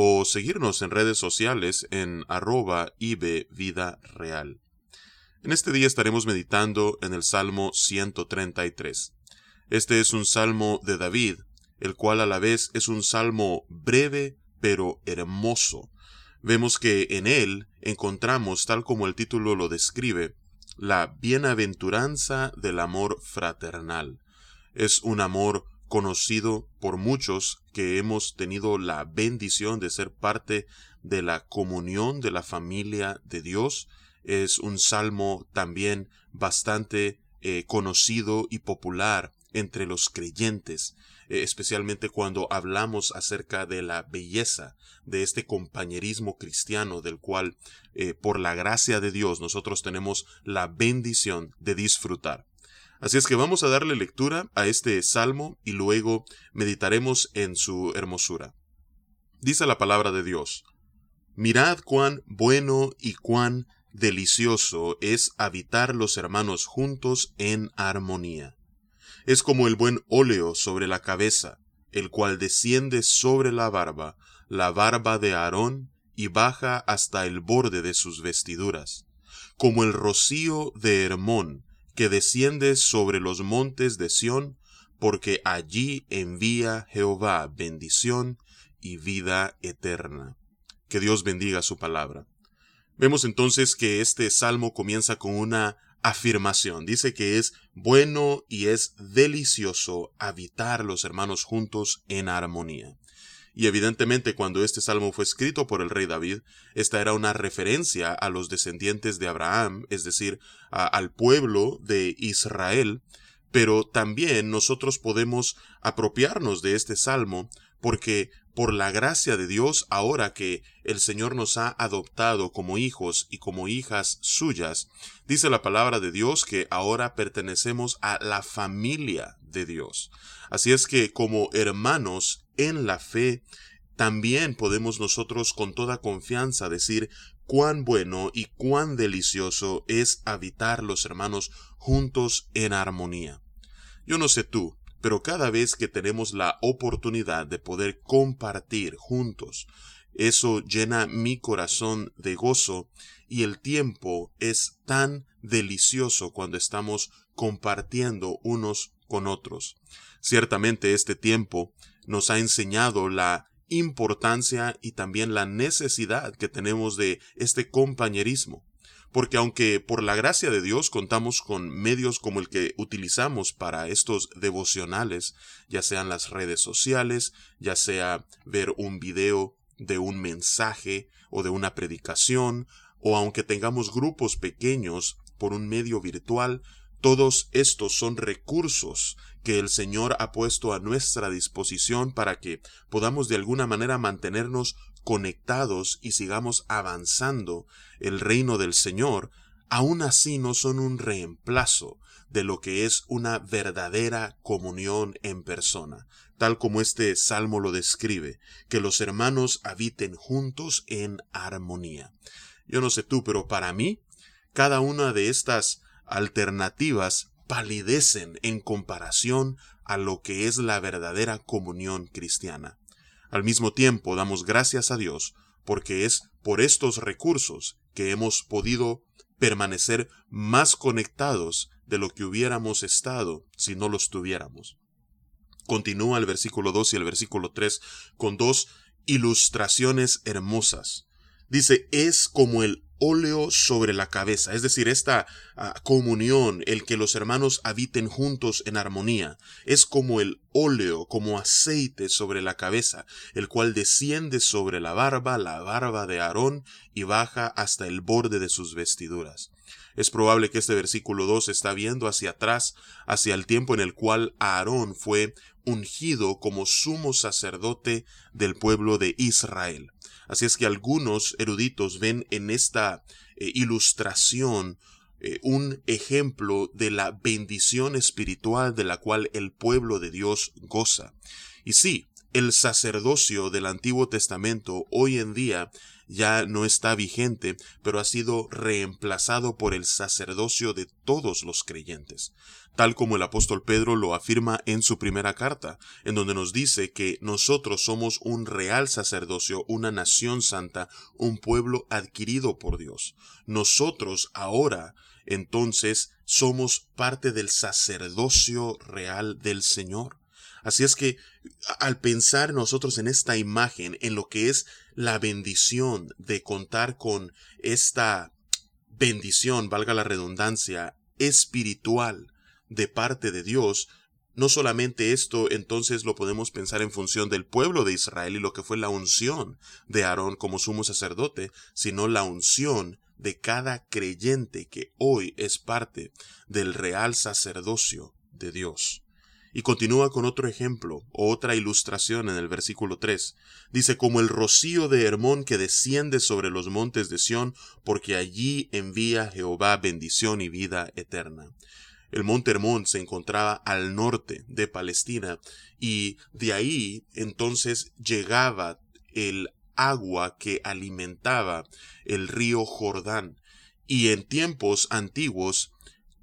o seguirnos en redes sociales en arroba Vida Real. En este día estaremos meditando en el Salmo 133. Este es un salmo de David, el cual a la vez es un salmo breve pero hermoso. Vemos que en él encontramos, tal como el título lo describe, la bienaventuranza del amor fraternal. Es un amor conocido por muchos que hemos tenido la bendición de ser parte de la comunión de la familia de Dios. Es un salmo también bastante eh, conocido y popular entre los creyentes, eh, especialmente cuando hablamos acerca de la belleza de este compañerismo cristiano del cual, eh, por la gracia de Dios, nosotros tenemos la bendición de disfrutar. Así es que vamos a darle lectura a este salmo y luego meditaremos en su hermosura. Dice la palabra de Dios, Mirad cuán bueno y cuán delicioso es habitar los hermanos juntos en armonía. Es como el buen óleo sobre la cabeza, el cual desciende sobre la barba, la barba de Aarón, y baja hasta el borde de sus vestiduras, como el rocío de Hermón, que desciende sobre los montes de Sión, porque allí envía Jehová bendición y vida eterna. Que Dios bendiga su palabra. Vemos entonces que este salmo comienza con una afirmación. Dice que es bueno y es delicioso habitar los hermanos juntos en armonía. Y evidentemente cuando este salmo fue escrito por el rey David, esta era una referencia a los descendientes de Abraham, es decir, al pueblo de Israel, pero también nosotros podemos apropiarnos de este salmo porque por la gracia de Dios, ahora que el Señor nos ha adoptado como hijos y como hijas suyas, dice la palabra de Dios que ahora pertenecemos a la familia de Dios. Así es que como hermanos en la fe, también podemos nosotros con toda confianza decir cuán bueno y cuán delicioso es habitar los hermanos juntos en armonía. Yo no sé tú, pero cada vez que tenemos la oportunidad de poder compartir juntos, eso llena mi corazón de gozo y el tiempo es tan delicioso cuando estamos compartiendo unos con otros. Ciertamente este tiempo nos ha enseñado la importancia y también la necesidad que tenemos de este compañerismo. Porque aunque por la gracia de Dios contamos con medios como el que utilizamos para estos devocionales, ya sean las redes sociales, ya sea ver un video de un mensaje o de una predicación, o aunque tengamos grupos pequeños por un medio virtual, todos estos son recursos que el Señor ha puesto a nuestra disposición para que podamos de alguna manera mantenernos conectados y sigamos avanzando el reino del Señor, aún así no son un reemplazo de lo que es una verdadera comunión en persona, tal como este salmo lo describe, que los hermanos habiten juntos en armonía. Yo no sé tú, pero para mí, cada una de estas alternativas palidecen en comparación a lo que es la verdadera comunión cristiana. Al mismo tiempo damos gracias a Dios porque es por estos recursos que hemos podido permanecer más conectados de lo que hubiéramos estado si no los tuviéramos. Continúa el versículo 2 y el versículo 3 con dos ilustraciones hermosas. Dice, es como el óleo sobre la cabeza, es decir, esta ah, comunión, el que los hermanos habiten juntos en armonía, es como el óleo, como aceite sobre la cabeza, el cual desciende sobre la barba, la barba de Aarón, y baja hasta el borde de sus vestiduras. Es probable que este versículo 2 está viendo hacia atrás, hacia el tiempo en el cual Aarón fue ungido como sumo sacerdote del pueblo de Israel. Así es que algunos eruditos ven en esta eh, ilustración eh, un ejemplo de la bendición espiritual de la cual el pueblo de Dios goza. Y sí, el sacerdocio del Antiguo Testamento hoy en día ya no está vigente, pero ha sido reemplazado por el sacerdocio de todos los creyentes, tal como el apóstol Pedro lo afirma en su primera carta, en donde nos dice que nosotros somos un real sacerdocio, una nación santa, un pueblo adquirido por Dios. Nosotros ahora entonces somos parte del sacerdocio real del Señor. Así es que al pensar nosotros en esta imagen, en lo que es la bendición de contar con esta bendición, valga la redundancia, espiritual de parte de Dios, no solamente esto entonces lo podemos pensar en función del pueblo de Israel y lo que fue la unción de Aarón como sumo sacerdote, sino la unción de cada creyente que hoy es parte del real sacerdocio de Dios. Y continúa con otro ejemplo, otra ilustración en el versículo 3. Dice, como el rocío de Hermón que desciende sobre los montes de Sión, porque allí envía Jehová bendición y vida eterna. El monte Hermón se encontraba al norte de Palestina y de ahí entonces llegaba el agua que alimentaba el río Jordán. Y en tiempos antiguos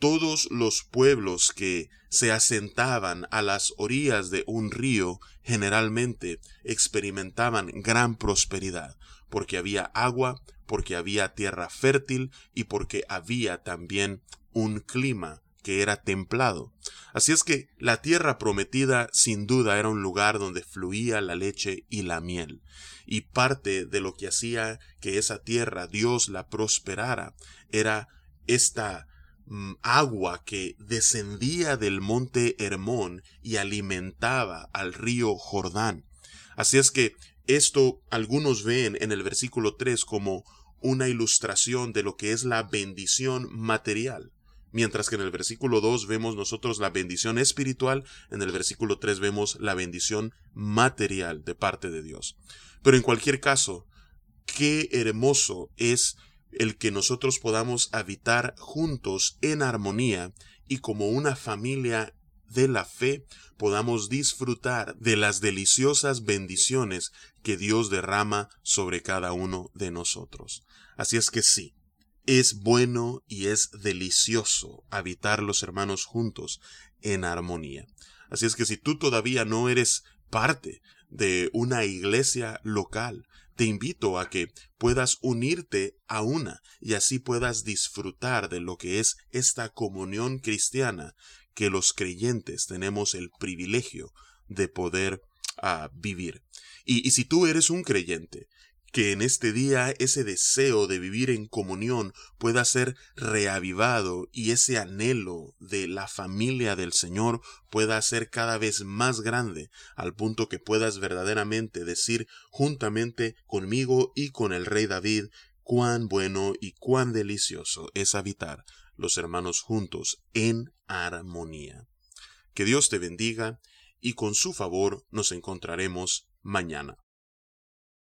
todos los pueblos que se asentaban a las orillas de un río generalmente experimentaban gran prosperidad, porque había agua, porque había tierra fértil y porque había también un clima que era templado. Así es que la tierra prometida sin duda era un lugar donde fluía la leche y la miel. Y parte de lo que hacía que esa tierra Dios la prosperara era esta agua que descendía del monte Hermón y alimentaba al río Jordán. Así es que esto algunos ven en el versículo 3 como una ilustración de lo que es la bendición material. Mientras que en el versículo 2 vemos nosotros la bendición espiritual, en el versículo 3 vemos la bendición material de parte de Dios. Pero en cualquier caso, qué hermoso es el que nosotros podamos habitar juntos en armonía y como una familia de la fe podamos disfrutar de las deliciosas bendiciones que Dios derrama sobre cada uno de nosotros. Así es que sí, es bueno y es delicioso habitar los hermanos juntos en armonía. Así es que si tú todavía no eres parte de una iglesia local, te invito a que puedas unirte a una y así puedas disfrutar de lo que es esta comunión cristiana que los creyentes tenemos el privilegio de poder ah, vivir. Y, y si tú eres un creyente que en este día ese deseo de vivir en comunión pueda ser reavivado y ese anhelo de la familia del Señor pueda ser cada vez más grande al punto que puedas verdaderamente decir juntamente conmigo y con el rey David cuán bueno y cuán delicioso es habitar los hermanos juntos en armonía. Que Dios te bendiga y con su favor nos encontraremos mañana.